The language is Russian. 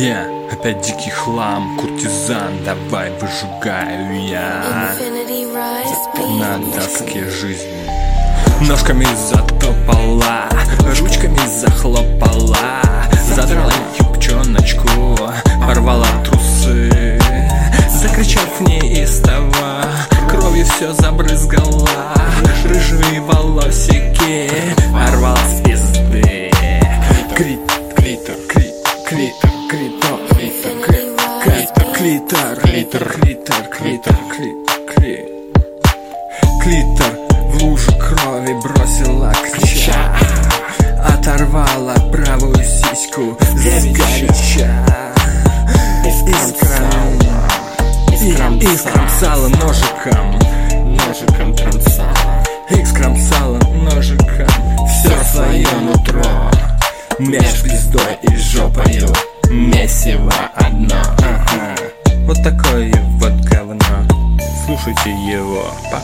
Я опять дикий хлам, куртизан, давай выжигаю я. На доске жизни. Ножками затопала, ручками захлопала. Задрала юбчоночку, порвала трусы. Закричав неистово, кровью все забрызгала. Рыжие волосики порвала с пизды Крит, клитор, крит, клитор, критор, клитор, клитор, клитор, клитор, клитор, клитор, клитор в лужу крови бросила крича Оторвала правую сиську сгоряча Искром, искромсала ножиком. Ножиком трамсала Искромсала ножиком. Все свое нутро Меж пиздой и жопою Месиво одно. Ага. Вот такое вот говно. Слушайте его